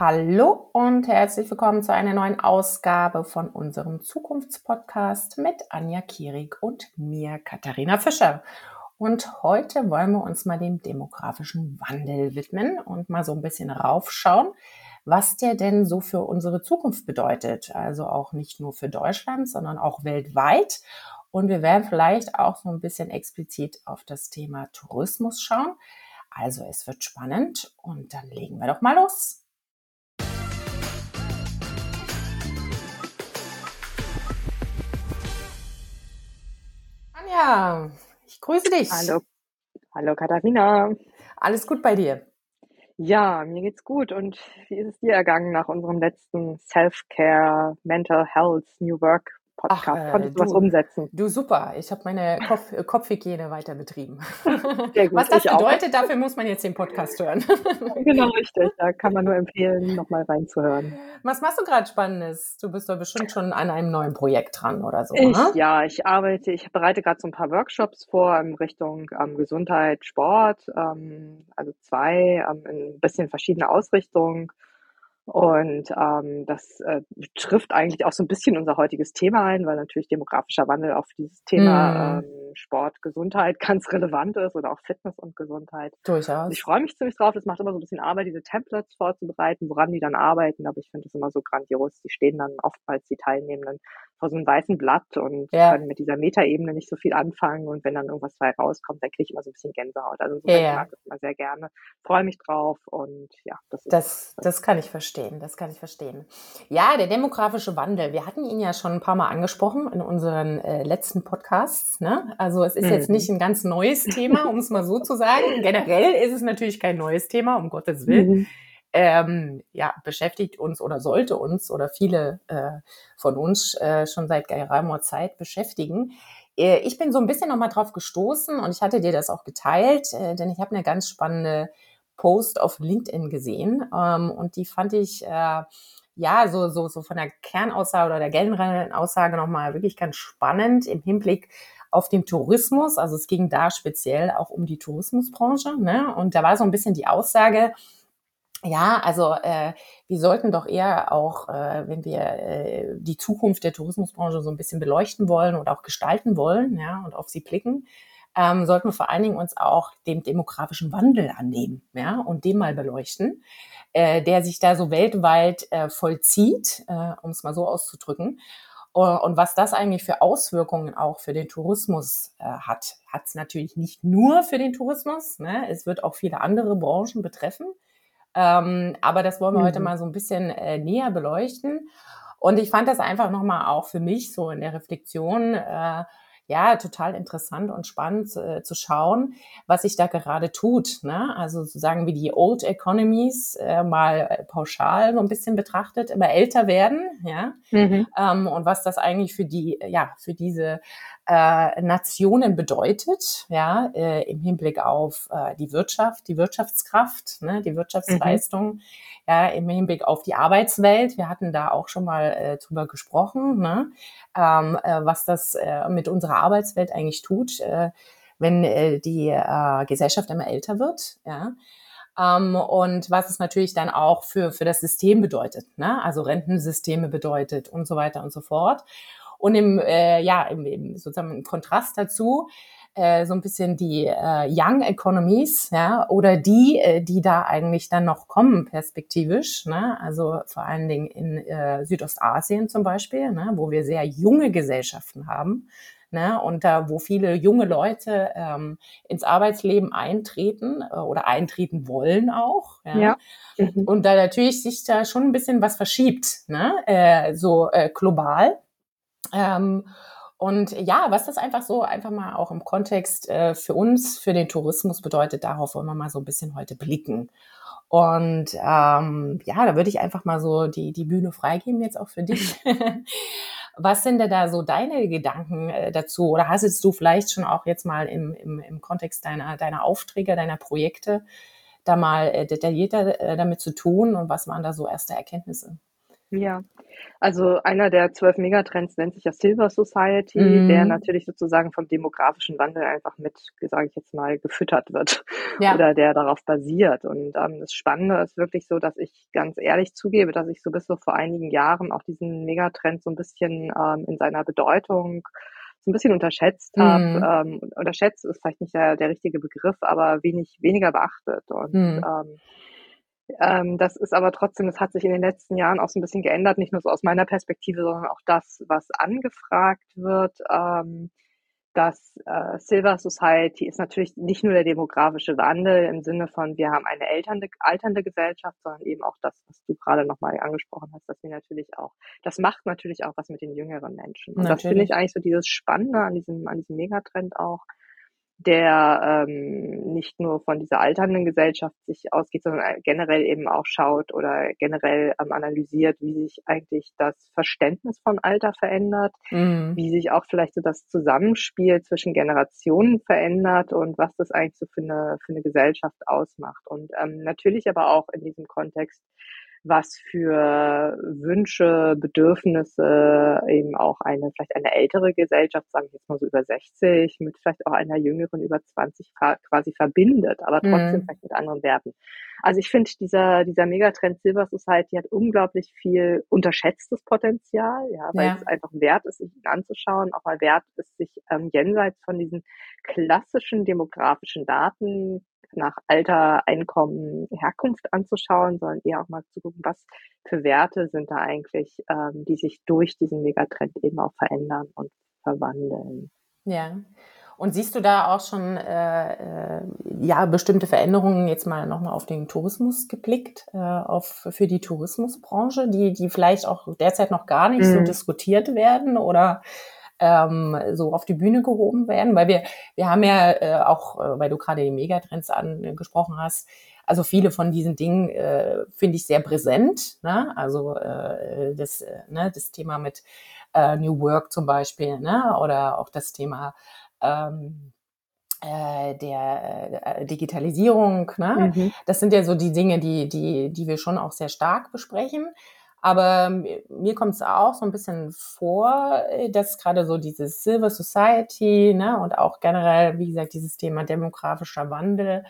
Hallo und herzlich willkommen zu einer neuen Ausgabe von unserem Zukunftspodcast mit Anja Kierig und mir, Katharina Fischer. Und heute wollen wir uns mal dem demografischen Wandel widmen und mal so ein bisschen raufschauen, was der denn so für unsere Zukunft bedeutet. Also auch nicht nur für Deutschland, sondern auch weltweit. Und wir werden vielleicht auch so ein bisschen explizit auf das Thema Tourismus schauen. Also es wird spannend und dann legen wir doch mal los. Anja, ich grüße dich. Hallo, hallo Katharina. Alles gut bei dir? Ja, mir geht's gut. Und wie ist es dir ergangen nach unserem letzten Self-Care, Mental Health, New Work Podcast. Ach, äh, Konntest du was umsetzen? Du super. Ich habe meine Kopf, äh, Kopfhygiene weiter betrieben. Gut, was das bedeutet, auch. dafür muss man jetzt den Podcast hören. genau, richtig. Da kann man nur empfehlen, nochmal reinzuhören. Was machst du gerade Spannendes? Du bist doch bestimmt schon an einem neuen Projekt dran oder so. Ich, ne? Ja, ich arbeite, ich bereite gerade so ein paar Workshops vor in Richtung ähm, Gesundheit, Sport. Ähm, also zwei, ähm, in ein bisschen verschiedene Ausrichtungen. Und ähm, das äh, trifft eigentlich auch so ein bisschen unser heutiges Thema ein, weil natürlich demografischer Wandel auf dieses Thema mm. ähm, Sport, Gesundheit ganz relevant ist oder auch Fitness und Gesundheit. Durchaus. Ich freue mich ziemlich drauf. Es macht immer so ein bisschen Arbeit, diese Templates vorzubereiten, woran die dann arbeiten. Aber ich finde es immer so grandios. Die stehen dann oftmals die Teilnehmenden vor so einem weißen Blatt und ja. können mit dieser Metaebene nicht so viel anfangen. Und wenn dann irgendwas frei rauskommt, dann kriege ich immer so ein bisschen Gänsehaut. Also so ja, mag das immer sehr gerne. Freue mich drauf und ja, das ist. Das, das kann ich verstehen. Das kann ich verstehen. Ja, der demografische Wandel. Wir hatten ihn ja schon ein paar Mal angesprochen in unseren äh, letzten Podcasts. Ne? Also es ist mhm. jetzt nicht ein ganz neues Thema, um es mal so zu sagen. Generell ist es natürlich kein neues Thema, um Gottes Willen. Mhm ähm, ja, beschäftigt uns oder sollte uns oder viele äh, von uns äh, schon seit geraumer Zeit beschäftigen. Äh, ich bin so ein bisschen nochmal drauf gestoßen und ich hatte dir das auch geteilt, äh, denn ich habe eine ganz spannende Post auf LinkedIn gesehen ähm, und die fand ich äh, ja so, so, so von der Kernaussage oder der generellen Aussage nochmal wirklich ganz spannend im Hinblick auf den Tourismus. Also es ging da speziell auch um die Tourismusbranche. Ne? Und da war so ein bisschen die Aussage, ja, also äh, wir sollten doch eher auch, äh, wenn wir äh, die Zukunft der Tourismusbranche so ein bisschen beleuchten wollen und auch gestalten wollen, ja, und auf sie blicken, ähm, sollten wir vor allen Dingen uns auch dem demografischen Wandel annehmen, ja, und den mal beleuchten, äh, der sich da so weltweit äh, vollzieht, äh, um es mal so auszudrücken. Und was das eigentlich für Auswirkungen auch für den Tourismus äh, hat, hat es natürlich nicht nur für den Tourismus. Ne? Es wird auch viele andere Branchen betreffen. Ähm, aber das wollen wir mhm. heute mal so ein bisschen äh, näher beleuchten. Und ich fand das einfach nochmal auch für mich so in der Reflexion, äh, ja, total interessant und spannend äh, zu schauen, was sich da gerade tut. Ne? Also sozusagen wie die Old Economies äh, mal pauschal so ein bisschen betrachtet, immer älter werden, ja, mhm. ähm, und was das eigentlich für die, ja, für diese äh, Nationen bedeutet, ja, äh, im Hinblick auf äh, die Wirtschaft, die Wirtschaftskraft, ne, die Wirtschaftsleistung, mhm. ja, im Hinblick auf die Arbeitswelt. Wir hatten da auch schon mal äh, drüber gesprochen, ne, ähm, äh, was das äh, mit unserer Arbeitswelt eigentlich tut, äh, wenn äh, die äh, Gesellschaft immer älter wird, ja. Ähm, und was es natürlich dann auch für, für das System bedeutet, ne? also Rentensysteme bedeutet und so weiter und so fort. Und im, äh, ja, im, im, sozusagen im Kontrast dazu äh, so ein bisschen die äh, Young Economies, ja, oder die, äh, die da eigentlich dann noch kommen perspektivisch, ne? also vor allen Dingen in äh, Südostasien zum Beispiel, ne? wo wir sehr junge Gesellschaften haben. Ne, und da, wo viele junge Leute ähm, ins Arbeitsleben eintreten äh, oder eintreten wollen auch. Ja. ja. Mhm. Und da natürlich sich da schon ein bisschen was verschiebt, ne? äh, so äh, global. Ähm, und ja, was das einfach so einfach mal auch im Kontext äh, für uns, für den Tourismus bedeutet, darauf wollen wir mal so ein bisschen heute blicken. Und ähm, ja, da würde ich einfach mal so die, die Bühne freigeben jetzt auch für dich. Was sind denn da so deine Gedanken äh, dazu? Oder hast du vielleicht schon auch jetzt mal im, im, im Kontext deiner, deiner Aufträge, deiner Projekte da mal äh, detaillierter äh, damit zu tun? Und was waren da so erste Erkenntnisse? Ja, also einer der zwölf Megatrends nennt sich ja Silver Society, mhm. der natürlich sozusagen vom demografischen Wandel einfach mit, sage ich jetzt mal, gefüttert wird ja. oder der darauf basiert. Und ähm, das Spannende ist wirklich so, dass ich ganz ehrlich zugebe, dass ich so bis so vor einigen Jahren auch diesen Megatrend so ein bisschen ähm, in seiner Bedeutung so ein bisschen unterschätzt habe. Mhm. Ähm, unterschätzt ist vielleicht nicht der, der richtige Begriff, aber wenig, weniger beachtet. Und mhm. ähm, ähm, das ist aber trotzdem, das hat sich in den letzten Jahren auch so ein bisschen geändert, nicht nur so aus meiner Perspektive, sondern auch das, was angefragt wird. Ähm, das äh, Silver Society ist natürlich nicht nur der demografische Wandel im Sinne von, wir haben eine alternde, alternde Gesellschaft, sondern eben auch das, was du gerade nochmal angesprochen hast, dass wir natürlich auch, das macht natürlich auch was mit den jüngeren Menschen. Und natürlich. das finde ich eigentlich so dieses Spannende an diesem, an diesem Megatrend auch, der ähm, nicht nur von dieser alternden Gesellschaft sich ausgeht, sondern generell eben auch schaut oder generell ähm, analysiert, wie sich eigentlich das Verständnis von Alter verändert, mhm. wie sich auch vielleicht so das Zusammenspiel zwischen Generationen verändert und was das eigentlich so für eine, für eine Gesellschaft ausmacht. Und ähm, natürlich aber auch in diesem Kontext was für Wünsche, Bedürfnisse eben auch eine, vielleicht eine ältere Gesellschaft, sagen wir jetzt mal so über 60, mit vielleicht auch einer jüngeren über 20 quasi verbindet, aber trotzdem mhm. vielleicht mit anderen Werten. Also ich finde, dieser, dieser Megatrend Silver Society hat unglaublich viel unterschätztes Potenzial, ja, weil ja. es einfach wert ist, sich anzuschauen, auch mal wert ist, sich ähm, jenseits von diesen klassischen demografischen Daten nach Alter, Einkommen, Herkunft anzuschauen, sondern eher auch mal zu gucken, was für Werte sind da eigentlich, ähm, die sich durch diesen Megatrend eben auch verändern und verwandeln. Ja. Und siehst du da auch schon äh, äh, ja bestimmte Veränderungen jetzt mal nochmal auf den Tourismus geblickt, äh, auf für die Tourismusbranche, die die vielleicht auch derzeit noch gar nicht mhm. so diskutiert werden oder ähm, so auf die Bühne gehoben werden, weil wir, wir haben ja äh, auch, äh, weil du gerade die Megatrends angesprochen hast, also viele von diesen Dingen äh, finde ich sehr präsent. Ne? Also äh, das, äh, ne, das Thema mit äh, New Work zum Beispiel, ne? oder auch das Thema ähm, äh, der äh, Digitalisierung. Ne? Mhm. Das sind ja so die Dinge, die, die, die wir schon auch sehr stark besprechen. Aber mir kommt es auch so ein bisschen vor, äh, dass gerade so dieses Silver Society ne, und auch generell, wie gesagt, dieses Thema demografischer Wandel,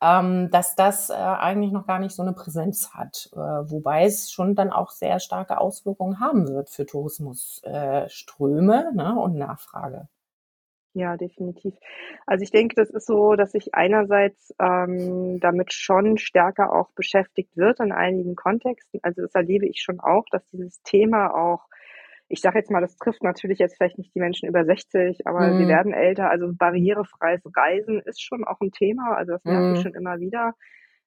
ähm, dass das äh, eigentlich noch gar nicht so eine Präsenz hat. Äh, wobei es schon dann auch sehr starke Auswirkungen haben wird für Tourismusströme äh, ne, und Nachfrage. Ja, definitiv. Also ich denke, das ist so, dass sich einerseits ähm, damit schon stärker auch beschäftigt wird in einigen Kontexten. Also das erlebe ich schon auch, dass dieses Thema auch, ich sage jetzt mal, das trifft natürlich jetzt vielleicht nicht die Menschen über 60, aber mhm. sie werden älter. Also barrierefreies Reisen ist schon auch ein Thema. Also das merke mhm. ich schon immer wieder.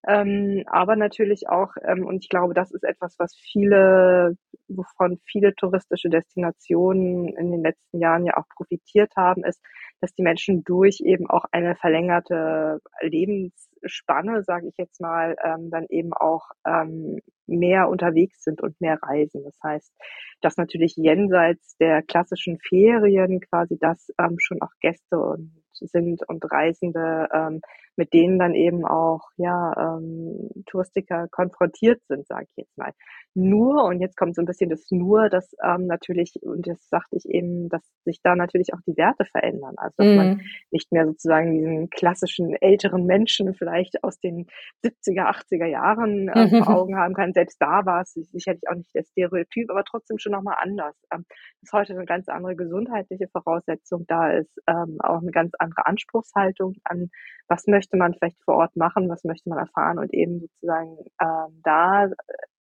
Ähm, aber natürlich auch, ähm, und ich glaube, das ist etwas, was viele, wovon viele touristische Destinationen in den letzten Jahren ja auch profitiert haben, ist, dass die Menschen durch eben auch eine verlängerte Lebensspanne, sage ich jetzt mal, ähm, dann eben auch ähm, mehr unterwegs sind und mehr reisen. Das heißt, dass natürlich jenseits der klassischen Ferien quasi das ähm, schon auch Gäste und sind und Reisende, ähm, mit denen dann eben auch ja ähm, Touristiker konfrontiert sind, sage ich jetzt mal. Nur, und jetzt kommt so ein bisschen das Nur, dass ähm, natürlich, und das sagte ich eben, dass sich da natürlich auch die Werte verändern. Also dass mhm. man nicht mehr sozusagen diesen klassischen älteren Menschen vielleicht aus den 70er, 80er Jahren äh, vor Augen haben kann. Selbst da war es sicherlich auch nicht der Stereotyp, aber trotzdem schon nochmal anders. Ähm, dass heute eine ganz andere gesundheitliche Voraussetzung da ist, ähm, auch eine ganz andere Anspruchshaltung an, was möchte man vielleicht vor Ort machen, was möchte man erfahren und eben sozusagen ähm, da äh,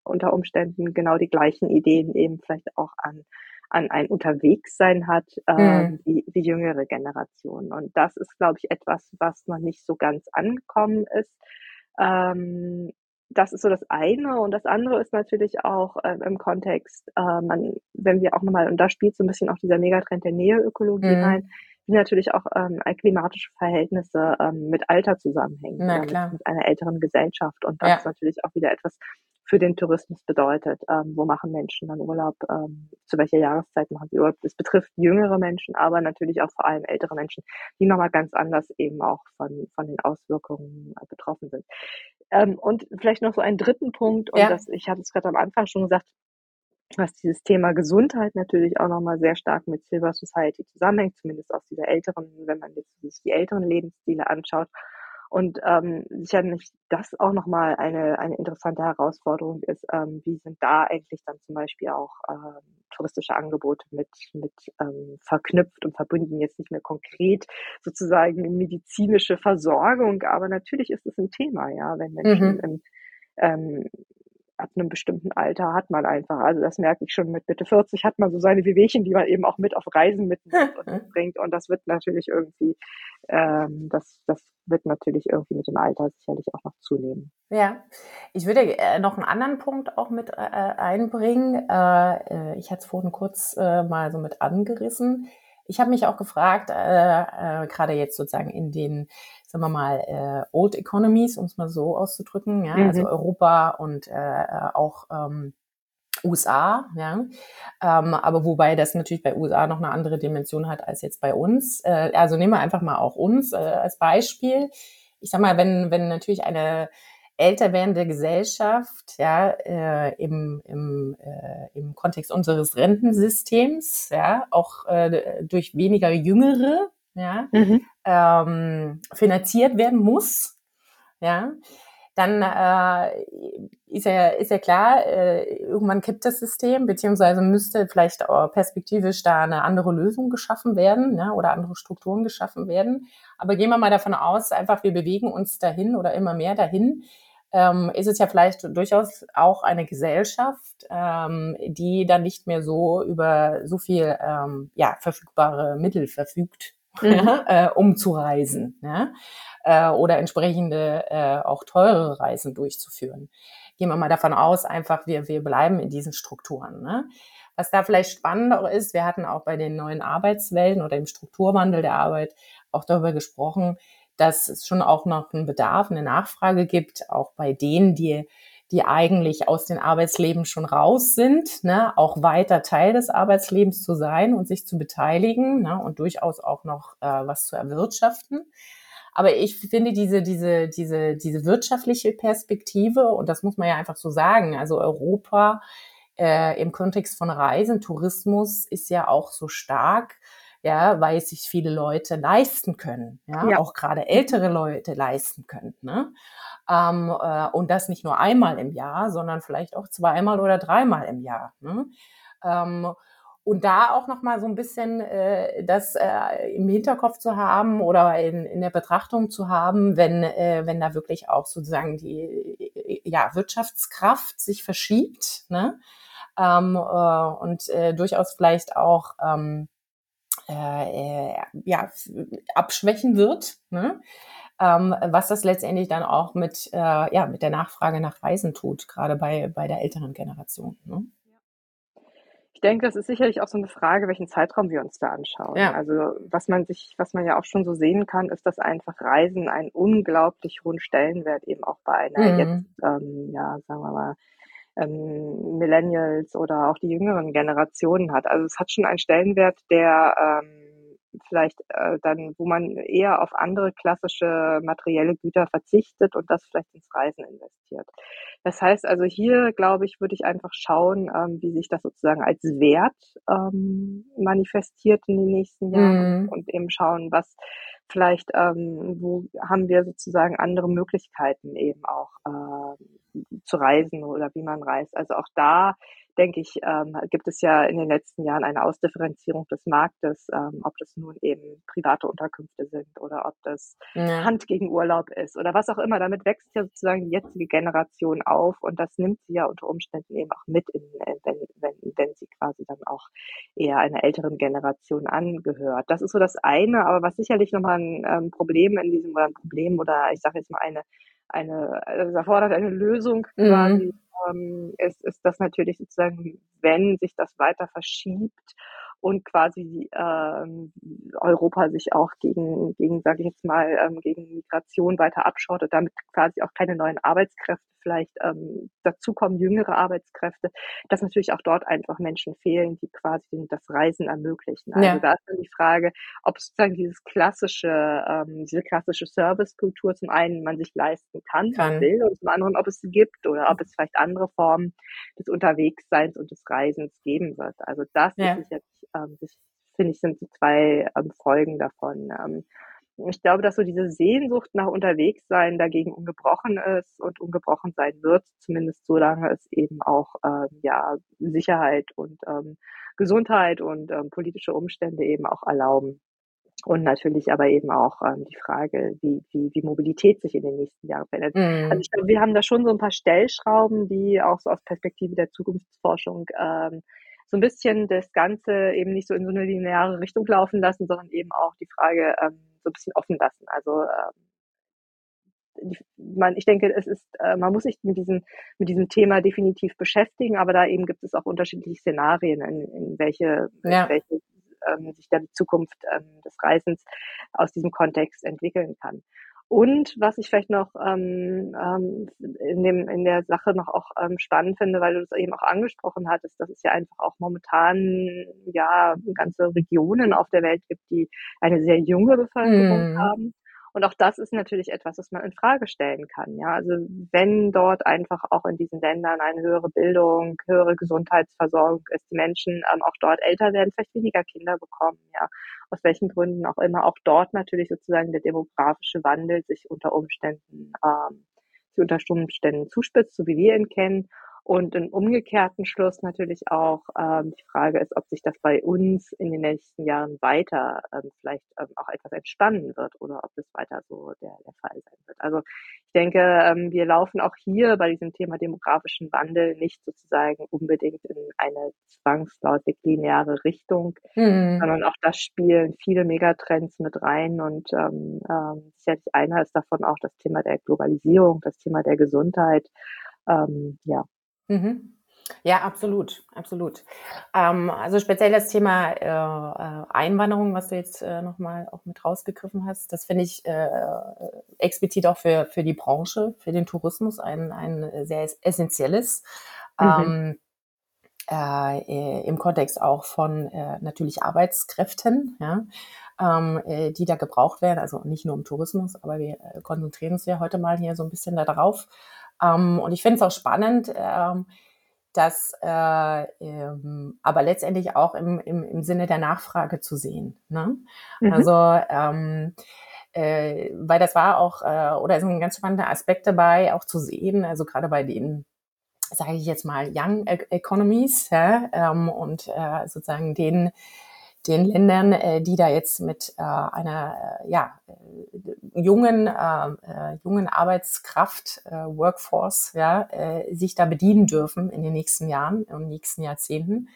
unter Umständen genau die gleichen Ideen eben vielleicht auch an an ein Unterwegssein hat äh, mhm. wie, wie jüngere Generationen. Und das ist, glaube ich, etwas, was noch nicht so ganz angekommen ist. Ähm, das ist so das eine. Und das andere ist natürlich auch äh, im Kontext, äh, man, wenn wir auch nochmal, und da spielt so ein bisschen auch dieser Megatrend der Näheökologie mhm. rein, wie natürlich auch ähm, klimatische Verhältnisse ähm, mit Alter zusammenhängen, Na, klar. mit, einer älteren Gesellschaft. Und das ja. natürlich auch wieder etwas für den Tourismus bedeutet. Ähm, wo machen Menschen dann Urlaub? Ähm, zu welcher Jahreszeit machen sie Urlaub? Das betrifft jüngere Menschen, aber natürlich auch vor allem ältere Menschen, die nochmal ganz anders eben auch von, von den Auswirkungen äh, betroffen sind. Ähm, und vielleicht noch so einen dritten Punkt, und ja. das, ich hatte es gerade am Anfang schon gesagt, was dieses Thema Gesundheit natürlich auch nochmal sehr stark mit Silver Society zusammenhängt, zumindest aus dieser älteren, wenn man jetzt sich die älteren Lebensstile anschaut. Und ähm, sicherlich das auch nochmal eine, eine interessante Herausforderung ist, ähm, wie sind da eigentlich dann zum Beispiel auch ähm, touristische Angebote mit, mit ähm, verknüpft und verbunden, jetzt nicht mehr konkret sozusagen medizinische Versorgung, aber natürlich ist es ein Thema, ja, wenn Menschen mhm. im, ähm, ab einem bestimmten Alter hat man einfach. Also das merke ich schon mit Mitte 40 hat man so seine Wehwehchen, die man eben auch mit auf Reisen mitnimmt und mitbringt. Und das wird natürlich irgendwie, ähm, das, das wird natürlich irgendwie mit dem Alter sicherlich auch noch zunehmen. Ja, ich würde äh, noch einen anderen Punkt auch mit äh, einbringen. Äh, ich hatte es vorhin kurz äh, mal so mit angerissen. Ich habe mich auch gefragt, äh, äh, gerade jetzt sozusagen in den, sagen wir mal, äh, Old Economies, um es mal so auszudrücken, ja, also mhm. also Europa und äh, auch ähm, USA, ja, ähm, aber wobei das natürlich bei USA noch eine andere Dimension hat als jetzt bei uns. Äh, also nehmen wir einfach mal auch uns äh, als Beispiel. Ich sag mal, wenn wenn natürlich eine älter werdende Gesellschaft, ja, äh, im, im, äh, im Kontext unseres Rentensystems, ja, auch äh, durch weniger Jüngere, ja, mhm. ähm, finanziert werden muss, ja, dann äh, ist ja ist ja klar, äh, irgendwann kippt das System, beziehungsweise müsste vielleicht auch perspektivisch da eine andere Lösung geschaffen werden, ja, oder andere Strukturen geschaffen werden. Aber gehen wir mal davon aus, einfach wir bewegen uns dahin oder immer mehr dahin, ähm, ist es ja vielleicht durchaus auch eine Gesellschaft, ähm, die dann nicht mehr so über so viel ähm, ja, verfügbare Mittel verfügt, mhm. äh, um zu reisen ja, äh, oder entsprechende äh, auch teure Reisen durchzuführen. Gehen wir mal davon aus, einfach wir, wir bleiben in diesen Strukturen. Ne? Was da vielleicht spannender ist, wir hatten auch bei den neuen Arbeitswelten oder im Strukturwandel der Arbeit auch darüber gesprochen, dass es schon auch noch einen Bedarf, eine Nachfrage gibt, auch bei denen, die die eigentlich aus dem Arbeitsleben schon raus sind, ne, auch weiter Teil des Arbeitslebens zu sein und sich zu beteiligen ne, und durchaus auch noch äh, was zu erwirtschaften. Aber ich finde diese, diese, diese, diese wirtschaftliche Perspektive, und das muss man ja einfach so sagen, also Europa äh, im Kontext von Reisen, Tourismus ist ja auch so stark, ja, weil sich viele Leute leisten können, ja, ja. auch gerade ältere Leute leisten können. Ne? Ähm, äh, und das nicht nur einmal im Jahr, sondern vielleicht auch zweimal oder dreimal im Jahr. Ne? Ähm, und da auch noch mal so ein bisschen äh, das äh, im Hinterkopf zu haben oder in, in der Betrachtung zu haben, wenn äh, wenn da wirklich auch sozusagen die äh, ja Wirtschaftskraft sich verschiebt, ne? Ähm, äh, und äh, durchaus vielleicht auch ähm, äh, äh, ja, abschwächen wird. Ne? Ähm, was das letztendlich dann auch mit, äh, ja, mit der Nachfrage nach Reisen tut, gerade bei, bei der älteren Generation. Ne? Ich denke, das ist sicherlich auch so eine Frage, welchen Zeitraum wir uns da anschauen. Ja. Also was man sich, was man ja auch schon so sehen kann, ist, dass einfach Reisen einen unglaublich hohen Stellenwert eben auch bei einer mhm. jetzt, ähm, ja, sagen wir mal, ähm, Millennials oder auch die jüngeren Generationen hat. Also es hat schon einen Stellenwert, der ähm, vielleicht äh, dann, wo man eher auf andere klassische materielle Güter verzichtet und das vielleicht ins Reisen investiert. Das heißt also hier, glaube ich, würde ich einfach schauen, ähm, wie sich das sozusagen als Wert ähm, manifestiert in den nächsten Jahren mhm. und eben schauen, was vielleicht, ähm, wo haben wir sozusagen andere Möglichkeiten eben auch äh, zu reisen oder wie man reist. Also auch da denke ich, ähm, gibt es ja in den letzten Jahren eine Ausdifferenzierung des Marktes, ähm, ob das nun eben private Unterkünfte sind oder ob das ja. Hand gegen Urlaub ist oder was auch immer. Damit wächst ja sozusagen die jetzige Generation auf und das nimmt sie ja unter Umständen eben auch mit, in, äh, wenn, wenn, wenn sie quasi dann auch eher einer älteren Generation angehört. Das ist so das eine, aber was sicherlich nochmal ein ähm, Problem in diesem oder ein Problem oder ich sage jetzt mal eine eine, also erfordert eine Lösung mhm. quasi, ähm, ist, ist das natürlich sozusagen, wenn sich das weiter verschiebt und quasi ähm, Europa sich auch gegen, gegen sage ich jetzt mal, ähm, gegen Migration weiter abschottet, damit quasi auch keine neuen Arbeitskräfte vielleicht ähm, dazukommen, jüngere Arbeitskräfte, dass natürlich auch dort einfach Menschen fehlen, die quasi das Reisen ermöglichen. Also ja. da ist dann die Frage, ob sozusagen dieses klassische, ähm, diese klassische Servicekultur zum einen man sich leisten kann, kann. will, und zum anderen, ob es sie gibt oder ob es vielleicht andere Formen des Unterwegsseins und des Reisens geben wird. Also das ja. ist jetzt ähm, das finde ich, sind so zwei ähm, Folgen davon. Ähm, ich glaube, dass so diese Sehnsucht nach Unterwegssein dagegen ungebrochen ist und ungebrochen sein wird, zumindest solange es eben auch ähm, ja, Sicherheit und ähm, Gesundheit und ähm, politische Umstände eben auch erlauben. Und natürlich aber eben auch ähm, die Frage, wie, wie, wie Mobilität sich in den nächsten Jahren verändert. Mm. Also ich glaube, wir haben da schon so ein paar Stellschrauben, die auch so aus Perspektive der Zukunftsforschung ähm, so ein bisschen das Ganze eben nicht so in so eine lineare Richtung laufen lassen, sondern eben auch die Frage ähm, so ein bisschen offen lassen. Also ähm, man, ich denke, es ist, äh, man muss sich mit diesem, mit diesem Thema definitiv beschäftigen, aber da eben gibt es auch unterschiedliche Szenarien, in, in welche, ja. in welche ähm, sich da die Zukunft ähm, des Reisens aus diesem Kontext entwickeln kann. Und was ich vielleicht noch ähm, ähm, in, dem, in der Sache noch auch ähm, spannend finde, weil du das eben auch angesprochen hattest, dass es ja einfach auch momentan ja ganze Regionen auf der Welt gibt, die eine sehr junge Bevölkerung mm. haben. Und auch das ist natürlich etwas, was man in Frage stellen kann. Ja, also wenn dort einfach auch in diesen Ländern eine höhere Bildung, höhere Gesundheitsversorgung ist, die Menschen ähm, auch dort älter werden, vielleicht weniger Kinder bekommen, ja, aus welchen Gründen auch immer, auch dort natürlich sozusagen der demografische Wandel sich unter Umständen, ähm, sich unter Umständen zuspitzt, so wie wir ihn kennen und im umgekehrten Schluss natürlich auch ähm, die Frage ist, ob sich das bei uns in den nächsten Jahren weiter ähm, vielleicht ähm, auch etwas entspannen wird oder ob es weiter so der, der Fall sein wird. Also ich denke, ähm, wir laufen auch hier bei diesem Thema demografischen Wandel nicht sozusagen unbedingt in eine zwangsläufig lineare Richtung, mhm. sondern auch das spielen viele Megatrends mit rein und ähm, ähm, sicherlich einer ist davon auch das Thema der Globalisierung, das Thema der Gesundheit. Ähm, ja, Mhm. Ja, absolut, absolut. Ähm, also speziell das Thema äh, äh, Einwanderung, was du jetzt äh, nochmal auch mit rausgegriffen hast, das finde ich äh, explizit auch für, für die Branche, für den Tourismus ein, ein sehr essentielles. Mhm. Ähm, äh, im Kontext auch von äh, natürlich Arbeitskräften, ja, ähm, äh, die da gebraucht werden. Also nicht nur im Tourismus, aber wir äh, konzentrieren uns ja heute mal hier so ein bisschen darauf. Ähm, und ich finde es auch spannend, ähm, das äh, ähm, aber letztendlich auch im, im, im Sinne der Nachfrage zu sehen. Ne? Mhm. Also ähm, äh, weil das war auch, äh, oder ist ein ganz spannender Aspekt dabei, auch zu sehen, also gerade bei den, sage ich jetzt mal, Young Economies ja, ähm, und äh, sozusagen den den Ländern, äh, die da jetzt mit äh, einer äh, ja, äh, jungen, äh, äh, jungen Arbeitskraft, äh, Workforce, ja, äh, sich da bedienen dürfen in den nächsten Jahren, den nächsten Jahrzehnten.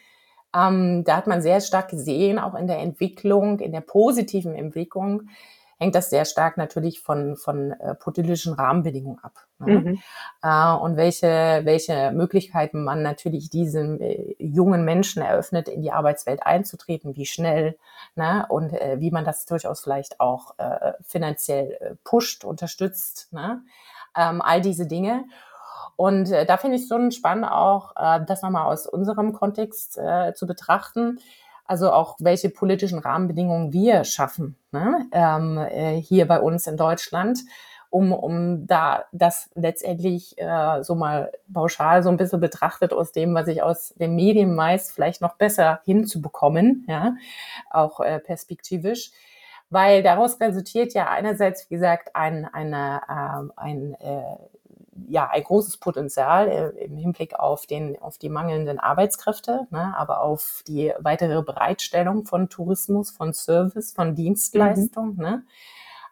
Ähm, da hat man sehr stark gesehen, auch in der Entwicklung, in der positiven Entwicklung, hängt das sehr stark natürlich von, von äh, politischen Rahmenbedingungen ab. Ne? Mhm. Äh, und welche, welche Möglichkeiten man natürlich diesen äh, jungen Menschen eröffnet, in die Arbeitswelt einzutreten, wie schnell ne? und äh, wie man das durchaus vielleicht auch äh, finanziell äh, pusht, unterstützt. Ne? Ähm, all diese Dinge. Und äh, da finde ich es so spannend auch, äh, das nochmal aus unserem Kontext äh, zu betrachten also auch welche politischen Rahmenbedingungen wir schaffen ne? ähm, äh, hier bei uns in Deutschland, um, um da das letztendlich äh, so mal pauschal so ein bisschen betrachtet aus dem, was ich aus den Medien meist vielleicht noch besser hinzubekommen, ja, auch äh, perspektivisch weil daraus resultiert ja einerseits, wie gesagt, ein, eine, äh, ein äh, ja ein großes Potenzial äh, im Hinblick auf den auf die mangelnden Arbeitskräfte, ne, aber auf die weitere Bereitstellung von Tourismus, von Service, von Dienstleistung. Mhm. Ne.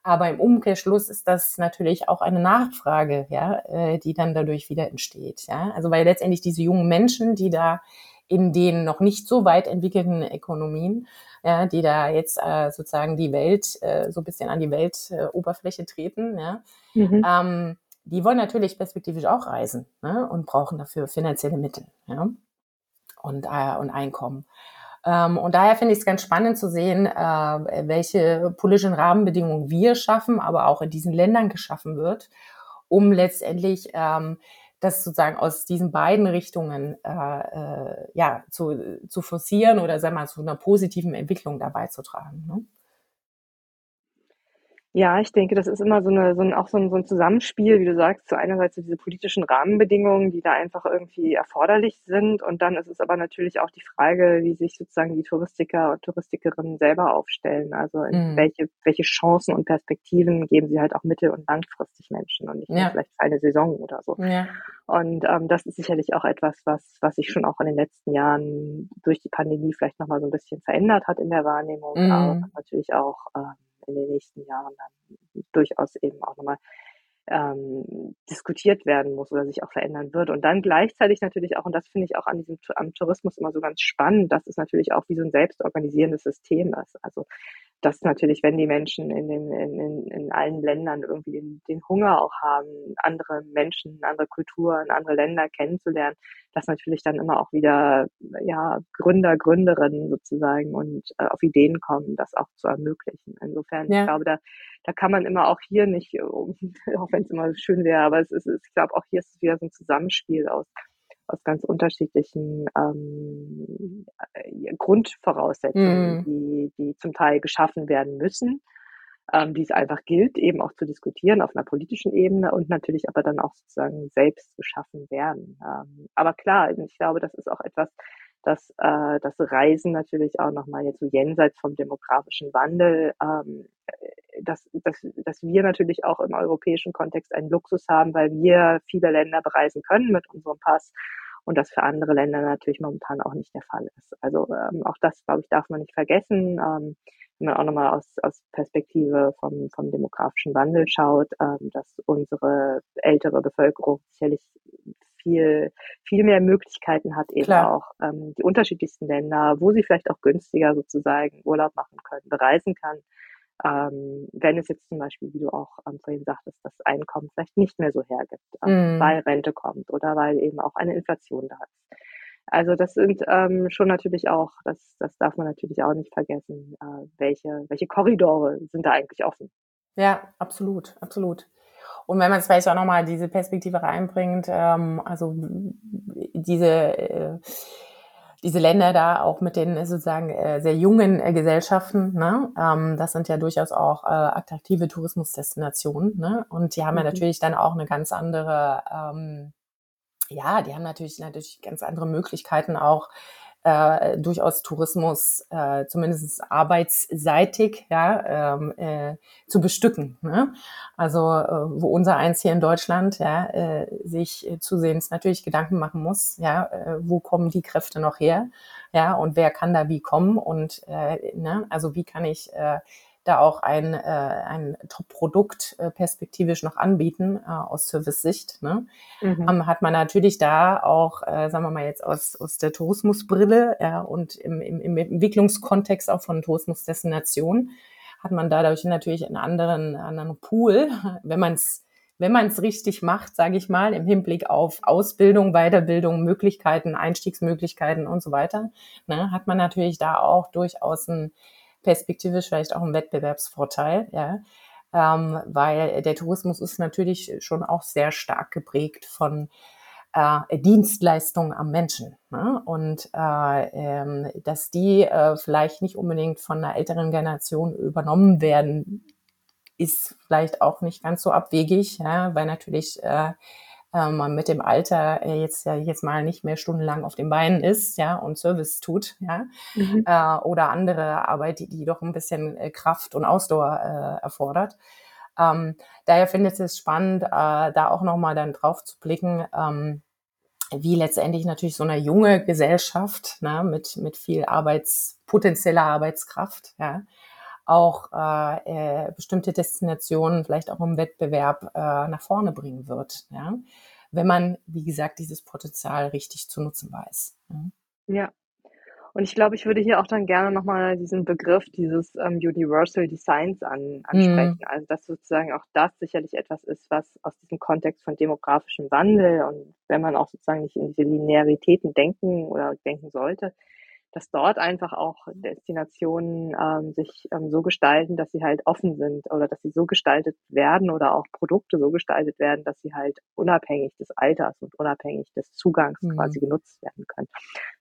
Aber im Umkehrschluss ist das natürlich auch eine Nachfrage, ja, äh, die dann dadurch wieder entsteht. Ja? Also weil letztendlich diese jungen Menschen, die da in den noch nicht so weit entwickelten Ökonomien, ja, die da jetzt äh, sozusagen die Welt äh, so ein bisschen an die Weltoberfläche äh, treten, ja, mhm. ähm, die wollen natürlich perspektivisch auch reisen ne, und brauchen dafür finanzielle Mittel ja, und, äh, und Einkommen. Ähm, und daher finde ich es ganz spannend zu sehen, äh, welche politischen Rahmenbedingungen wir schaffen, aber auch in diesen Ländern geschaffen wird, um letztendlich ähm, das sozusagen aus diesen beiden Richtungen äh, äh, ja, zu, zu forcieren oder sagen wir mal, zu einer positiven Entwicklung dabei zu tragen. Ne? Ja, ich denke, das ist immer so eine, so ein, auch so ein, so ein Zusammenspiel, wie du sagst, zu einerseits diese politischen Rahmenbedingungen, die da einfach irgendwie erforderlich sind. Und dann ist es aber natürlich auch die Frage, wie sich sozusagen die Touristiker und Touristikerinnen selber aufstellen. Also mhm. welche, welche Chancen und Perspektiven geben sie halt auch mittel- und langfristig Menschen und nicht nur vielleicht für eine Saison oder so. Ja. Und ähm, das ist sicherlich auch etwas, was, was sich schon auch in den letzten Jahren durch die Pandemie vielleicht nochmal so ein bisschen verändert hat in der Wahrnehmung, mhm. aber natürlich auch ähm, in den nächsten Jahren dann durchaus eben auch nochmal ähm, diskutiert werden muss oder sich auch verändern wird. Und dann gleichzeitig natürlich auch, und das finde ich auch an diesem am Tourismus immer so ganz spannend, dass es natürlich auch wie so ein selbstorganisierendes System ist. Also dass natürlich, wenn die Menschen in, den, in, in allen Ländern irgendwie den, den Hunger auch haben, andere Menschen, andere Kulturen, andere Länder kennenzulernen, dass natürlich dann immer auch wieder ja Gründer, Gründerinnen sozusagen und äh, auf Ideen kommen, das auch zu ermöglichen. Insofern, ja. ich glaube, da, da kann man immer auch hier nicht, auch wenn es immer schön wäre, aber es ist, ich glaube, auch hier ist es wieder so ein Zusammenspiel aus aus ganz unterschiedlichen ähm, äh, Grundvoraussetzungen, mm. die, die zum Teil geschaffen werden müssen, ähm, die es einfach gilt, eben auch zu diskutieren auf einer politischen Ebene und natürlich aber dann auch sozusagen selbst geschaffen werden. Ähm, aber klar, ich glaube, das ist auch etwas, dass äh, das Reisen natürlich auch nochmal jetzt so jenseits vom demografischen Wandel, ähm, dass, dass, dass wir natürlich auch im europäischen Kontext einen Luxus haben, weil wir viele Länder bereisen können mit unserem Pass und das für andere Länder natürlich momentan auch nicht der Fall ist. Also ähm, auch das, glaube ich, darf man nicht vergessen. Ähm, wenn man auch nochmal aus, aus Perspektive vom, vom demografischen Wandel schaut, ähm, dass unsere ältere Bevölkerung sicherlich viel, viel mehr Möglichkeiten hat, eben Klar. auch ähm, die unterschiedlichsten Länder, wo sie vielleicht auch günstiger sozusagen Urlaub machen können, bereisen kann ähm, wenn es jetzt zum Beispiel, wie du auch ähm, vorhin sagtest, das Einkommen vielleicht nicht mehr so hergibt, ähm, mm. weil Rente kommt oder weil eben auch eine Inflation da ist. Also das sind ähm, schon natürlich auch, das, das darf man natürlich auch nicht vergessen, äh, welche, welche Korridore sind da eigentlich offen. Ja, absolut, absolut. Und wenn man es vielleicht auch nochmal diese Perspektive reinbringt, ähm, also diese äh, diese Länder da auch mit den sozusagen äh, sehr jungen äh, Gesellschaften, ne? ähm, das sind ja durchaus auch äh, attraktive Tourismusdestinationen. Ne? Und die haben mhm. ja natürlich dann auch eine ganz andere, ähm, ja, die haben natürlich natürlich ganz andere Möglichkeiten auch äh, durchaus Tourismus, äh, zumindest arbeitsseitig, ja, ähm, äh, zu bestücken. Ne? Also äh, wo unser eins hier in Deutschland ja, äh, sich zusehends natürlich Gedanken machen muss, ja, äh, wo kommen die Kräfte noch her, ja, und wer kann da wie kommen und äh, ne, also wie kann ich äh, da auch ein, äh, ein Top-Produkt äh, perspektivisch noch anbieten äh, aus Service-Sicht. Ne? Mhm. Ähm, hat man natürlich da auch, äh, sagen wir mal jetzt aus, aus der Tourismusbrille ja, und im, im, im Entwicklungskontext auch von Tourismusdestinationen, hat man dadurch natürlich einen anderen, anderen Pool, wenn man es wenn man es richtig macht, sage ich mal, im Hinblick auf Ausbildung, Weiterbildung, Möglichkeiten, Einstiegsmöglichkeiten und so weiter, ne, hat man natürlich da auch durchaus ein perspektivisch vielleicht auch ein Wettbewerbsvorteil, ja. Ähm, weil der Tourismus ist natürlich schon auch sehr stark geprägt von äh, Dienstleistungen am Menschen. Ne? Und äh, ähm, dass die äh, vielleicht nicht unbedingt von einer älteren Generation übernommen werden, ist vielleicht auch nicht ganz so abwegig, ja? weil natürlich äh, man mit dem Alter äh, jetzt ja jetzt mal nicht mehr stundenlang auf den Beinen ist, ja, und Service tut, ja, mhm. äh, oder andere Arbeit, die, die doch ein bisschen äh, Kraft und Ausdauer äh, erfordert. Ähm, daher finde ich es spannend, äh, da auch nochmal dann drauf zu blicken, ähm, wie letztendlich natürlich so eine junge Gesellschaft ne, mit, mit viel Arbeits, potenzieller Arbeitskraft, ja, auch äh, äh, bestimmte Destinationen vielleicht auch im Wettbewerb äh, nach vorne bringen wird. Ja? Wenn man, wie gesagt, dieses Potenzial richtig zu nutzen weiß. Ja. ja. Und ich glaube, ich würde hier auch dann gerne nochmal diesen Begriff dieses ähm, Universal Designs an, ansprechen. Mhm. Also, dass sozusagen auch das sicherlich etwas ist, was aus diesem Kontext von demografischem Wandel und wenn man auch sozusagen nicht in diese Linearitäten denken oder denken sollte, dass dort einfach auch Destinationen ähm, sich ähm, so gestalten, dass sie halt offen sind oder dass sie so gestaltet werden oder auch Produkte so gestaltet werden, dass sie halt unabhängig des Alters und unabhängig des Zugangs mhm. quasi genutzt werden können.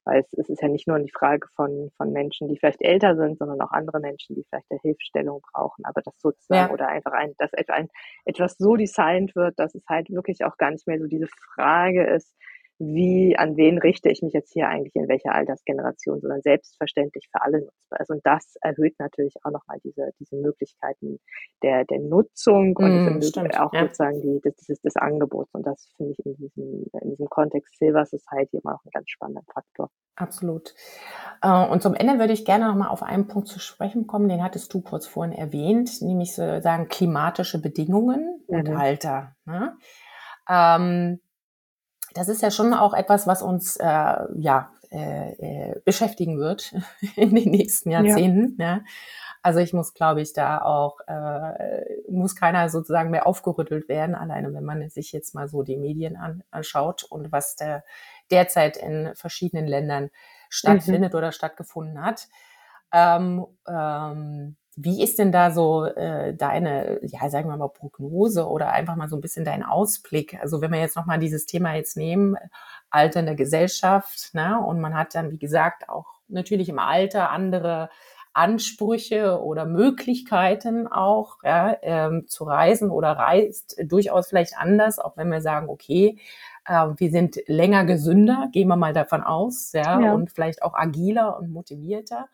Weil es, es ist ja nicht nur die Frage von, von Menschen, die vielleicht älter sind, sondern auch andere Menschen, die vielleicht eine Hilfestellung brauchen. Aber das sozusagen ja. oder einfach ein, dass ein, etwas so designt wird, dass es halt wirklich auch gar nicht mehr so diese Frage ist, wie, an wen richte ich mich jetzt hier eigentlich in welcher Altersgeneration, sondern selbstverständlich für alle nutzbar ist. Und das erhöht natürlich auch nochmal diese, diese Möglichkeiten der, der Nutzung und mm, stimmt, auch ja. sozusagen die, das, des, des Angebots. Und das finde ich in diesem, in diesem Kontext Silver Society immer noch ein ganz spannender Faktor. Absolut. Äh, und zum Ende würde ich gerne nochmal auf einen Punkt zu sprechen kommen, den hattest du kurz vorhin erwähnt, nämlich sozusagen klimatische Bedingungen und mhm. Alter. Ne? Ähm, das ist ja schon auch etwas, was uns äh, ja äh, äh, beschäftigen wird in den nächsten Jahrzehnten. Ja. ja. Also ich muss, glaube ich, da auch äh, muss keiner sozusagen mehr aufgerüttelt werden, alleine wenn man sich jetzt mal so die Medien an, anschaut und was der derzeit in verschiedenen Ländern stattfindet mhm. oder stattgefunden hat. Ähm, ähm, wie ist denn da so äh, deine, ja, sagen wir mal, Prognose oder einfach mal so ein bisschen dein Ausblick? Also wenn wir jetzt nochmal dieses Thema jetzt nehmen, Alter in der Gesellschaft, ne? und man hat dann, wie gesagt, auch natürlich im Alter andere Ansprüche oder Möglichkeiten auch ja, ähm, zu reisen oder reist durchaus vielleicht anders, auch wenn wir sagen, okay, äh, wir sind länger gesünder, gehen wir mal davon aus, ja, ja. und vielleicht auch agiler und motivierter.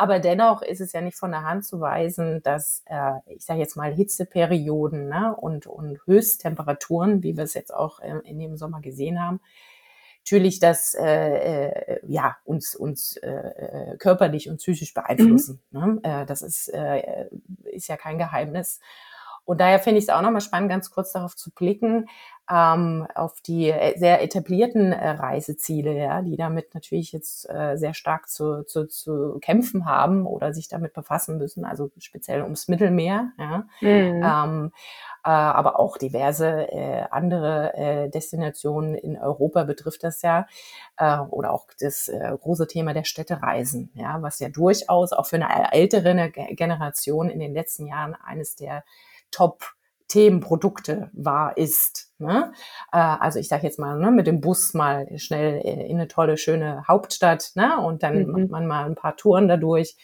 Aber dennoch ist es ja nicht von der Hand zu weisen, dass, äh, ich sage jetzt mal, Hitzeperioden ne, und, und Höchsttemperaturen, wie wir es jetzt auch äh, in dem Sommer gesehen haben, natürlich das äh, äh, ja, uns, uns äh, äh körperlich und psychisch beeinflussen. Mhm. Ne? Äh, das ist, äh, ist ja kein Geheimnis. Und daher finde ich es auch nochmal spannend, ganz kurz darauf zu blicken, ähm, auf die äh, sehr etablierten äh, Reiseziele, ja, die damit natürlich jetzt äh, sehr stark zu, zu, zu kämpfen haben oder sich damit befassen müssen, also speziell ums Mittelmeer, ja. Mhm. Ähm, äh, aber auch diverse äh, andere äh, Destinationen in Europa betrifft das ja äh, oder auch das äh, große Thema der Städtereisen, ja, was ja durchaus auch für eine ältere Generation in den letzten Jahren eines der Top Themenprodukte war, ist. Ne? Äh, also ich sage jetzt mal, ne, mit dem Bus mal schnell in eine tolle, schöne Hauptstadt ne? und dann mhm. macht man mal ein paar Touren dadurch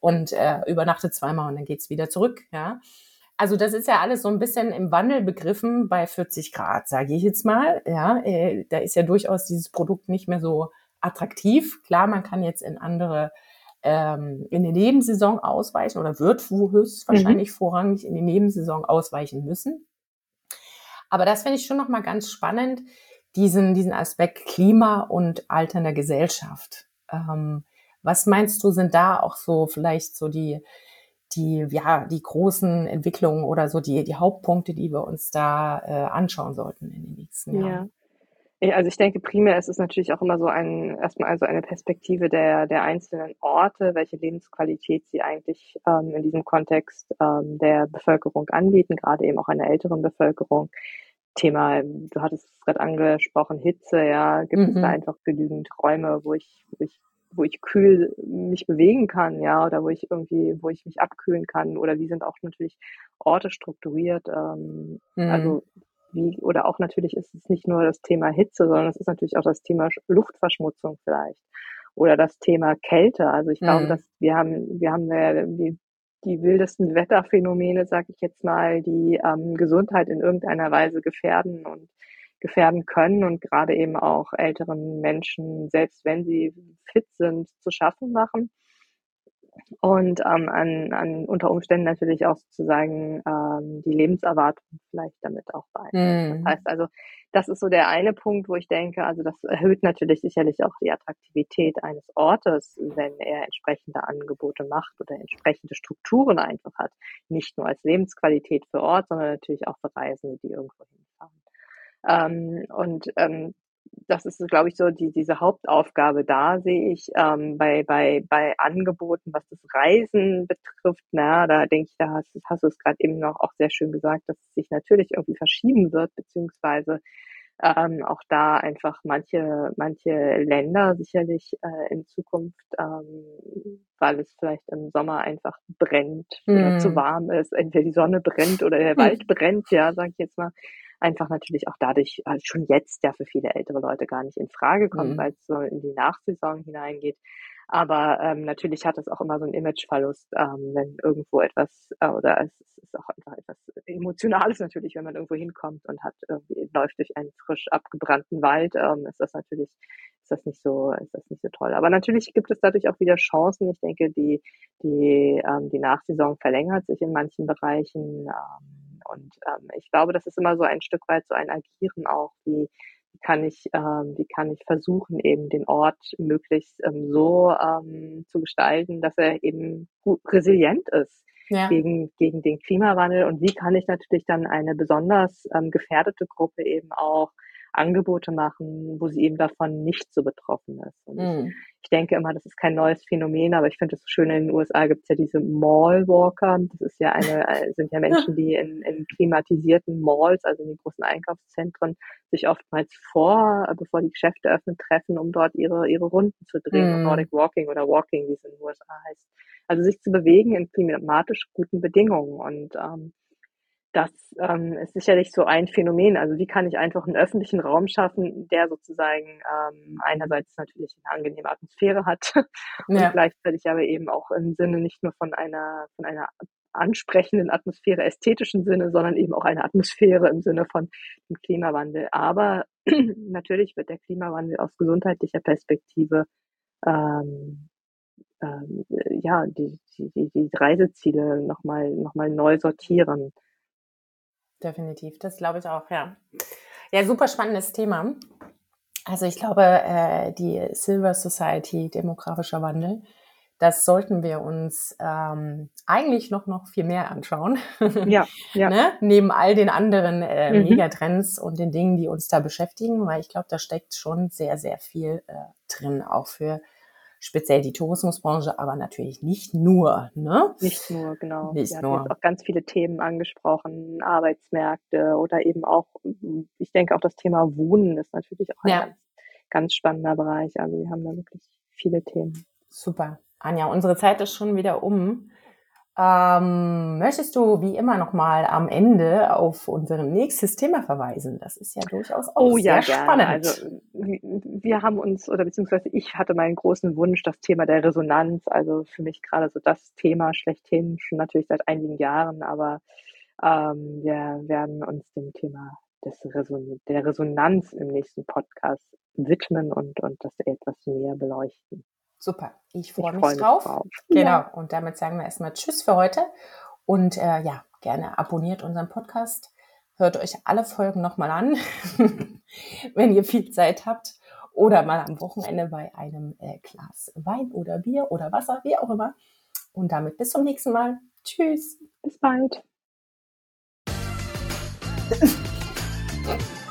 und äh, übernachtet zweimal und dann geht's wieder zurück. Ja? Also das ist ja alles so ein bisschen im Wandel begriffen bei 40 Grad, sage ich jetzt mal. Ja, äh, da ist ja durchaus dieses Produkt nicht mehr so attraktiv. Klar, man kann jetzt in andere ähm, in der Nebensaison ausweichen oder wird höchstwahrscheinlich mhm. vorrangig in die Nebensaison ausweichen müssen. Aber das finde ich schon nochmal ganz spannend, diesen, diesen Aspekt Klima und alternder Gesellschaft. Ähm, was meinst du, sind da auch so vielleicht so die, die, ja, die großen Entwicklungen oder so die, die Hauptpunkte, die wir uns da äh, anschauen sollten in den nächsten Jahren? Ja. Also ich denke, primär ist es natürlich auch immer so ein, erstmal also eine Perspektive der, der einzelnen Orte, welche Lebensqualität sie eigentlich ähm, in diesem Kontext ähm, der Bevölkerung anbieten, gerade eben auch einer älteren Bevölkerung. Thema, du hattest es gerade angesprochen, Hitze, ja, gibt mhm. es da mhm. einfach genügend Räume, wo ich, wo ich, wo ich kühl mich bewegen kann, ja, oder wo ich irgendwie, wo ich mich abkühlen kann, oder wie sind auch natürlich Orte strukturiert. Ähm, mhm. Also wie, oder auch natürlich ist es nicht nur das Thema Hitze, sondern es ist natürlich auch das Thema Luftverschmutzung vielleicht oder das Thema Kälte. Also ich glaube, mhm. dass wir haben, wir haben die, die wildesten Wetterphänomene, sag ich jetzt mal, die ähm, Gesundheit in irgendeiner Weise gefährden und gefährden können und gerade eben auch älteren Menschen, selbst wenn sie fit sind, zu schaffen machen und ähm, an, an unter Umständen natürlich auch sozusagen ähm, die Lebenserwartung vielleicht damit auch beeinflusst. Mm. Das heißt also, das ist so der eine Punkt, wo ich denke, also das erhöht natürlich sicherlich auch die Attraktivität eines Ortes, wenn er entsprechende Angebote macht oder entsprechende Strukturen einfach hat. Nicht nur als Lebensqualität für Ort, sondern natürlich auch für Reisende, die irgendwo hinfahren. Ähm, und ähm, das ist, glaube ich, so die, diese Hauptaufgabe da, sehe ich ähm, bei, bei, bei Angeboten, was das Reisen betrifft. Na, da denke ich, da hast, hast du es gerade eben noch auch sehr schön gesagt, dass es sich natürlich irgendwie verschieben wird, beziehungsweise ähm, auch da einfach manche, manche Länder sicherlich äh, in Zukunft, ähm, weil es vielleicht im Sommer einfach brennt oder zu Mhm. warm ist, entweder die Sonne brennt oder der Wald brennt, ja, sage ich jetzt mal, einfach natürlich auch dadurch äh, schon jetzt ja für viele ältere Leute gar nicht in Frage kommt, Mhm. weil es so in die Nachsaison hineingeht. Aber ähm, natürlich hat es auch immer so einen Imageverlust, ähm, wenn irgendwo etwas, äh, oder es ist auch einfach etwas Emotionales natürlich, wenn man irgendwo hinkommt und hat irgendwie läuft durch einen frisch abgebrannten Wald, ähm, ist das natürlich, ist das nicht so, ist das nicht so toll. Aber natürlich gibt es dadurch auch wieder Chancen. Ich denke, die, die, ähm, die Nachsaison verlängert sich in manchen Bereichen. Ähm, und ähm, ich glaube, das ist immer so ein Stück weit so ein Agieren auch, wie, wie kann ich, ähm, wie kann ich versuchen, eben den Ort möglichst ähm, so ähm, zu gestalten, dass er eben gut resilient ist Ja. gegen, gegen den Klimawandel und wie kann ich natürlich dann eine besonders ähm, gefährdete Gruppe eben auch Angebote machen, wo sie eben davon nicht so betroffen ist. Und ich, Mhm. ich denke immer, das ist kein neues Phänomen, aber ich finde es so schön, in den USA gibt es ja diese Mallwalker. Das ist ja eine, äh, sind ja Menschen, die in, in klimatisierten Malls, also in den großen Einkaufszentren, sich oftmals vor, bevor die Geschäfte öffnen, treffen, um dort ihre, ihre Runden zu drehen. Mhm. Nordic Walking oder Walking, wie es in den USA heißt. Also sich zu bewegen in klimatisch guten Bedingungen. Und ähm, das ähm, ist sicherlich so ein Phänomen. Also wie kann ich einfach einen öffentlichen Raum schaffen, der sozusagen ähm, einerseits natürlich eine angenehme Atmosphäre hat und Ja. gleichzeitig aber eben auch im Sinne nicht nur von einer von einer ansprechenden Atmosphäre, ästhetischen Sinne, sondern eben auch eine Atmosphäre im Sinne von dem Klimawandel. Aber natürlich wird der Klimawandel aus gesundheitlicher Perspektive ähm, ähm, ja die, die, die, die Reiseziele nochmal noch mal neu sortieren. Definitiv, das glaube ich auch, ja. Ja, super spannendes Thema. Also ich glaube, äh, die Silver Society, demografischer Wandel, das sollten wir uns ähm, eigentlich noch, noch viel mehr anschauen. Ja, ja. ne? Neben all den anderen äh, Mhm. Megatrends und den Dingen, die uns da beschäftigen, weil ich glaube, da steckt schon sehr, sehr viel äh, drin, auch für speziell die Tourismusbranche, aber natürlich nicht nur. Ne? Nicht nur, genau. Nicht Wir nur. jetzt auch ganz viele Themen angesprochen, Arbeitsmärkte oder eben auch, ich denke auch das Thema Wohnen ist natürlich auch ein Ja. ganz, ganz spannender Bereich. Also wir haben da wirklich viele Themen. Super. Anja, unsere Zeit ist schon wieder um. Ähm, möchtest du wie immer nochmal am Ende auf unser nächstes Thema verweisen? Das ist ja durchaus auch Oh sehr ja, gerne. spannend. Also wir wir haben uns, oder beziehungsweise ich hatte meinen großen Wunsch, das Thema der Resonanz, also für mich gerade so das Thema schlechthin, schon natürlich seit einigen Jahren, aber ähm, wir werden uns dem Thema des Reson der Resonanz im nächsten Podcast widmen und, und das etwas näher beleuchten. Super. Ich freue mich mich drauf. drauf. Genau. Ja. Und damit sagen wir erstmal Tschüss für heute. Und äh, ja, gerne abonniert unseren Podcast. Hört euch alle Folgen nochmal an, wenn ihr viel Zeit habt. Oder mal am Wochenende bei einem äh, Glas Wein oder Bier oder Wasser, wie auch immer. Und damit bis zum nächsten Mal. Tschüss. Bis bald.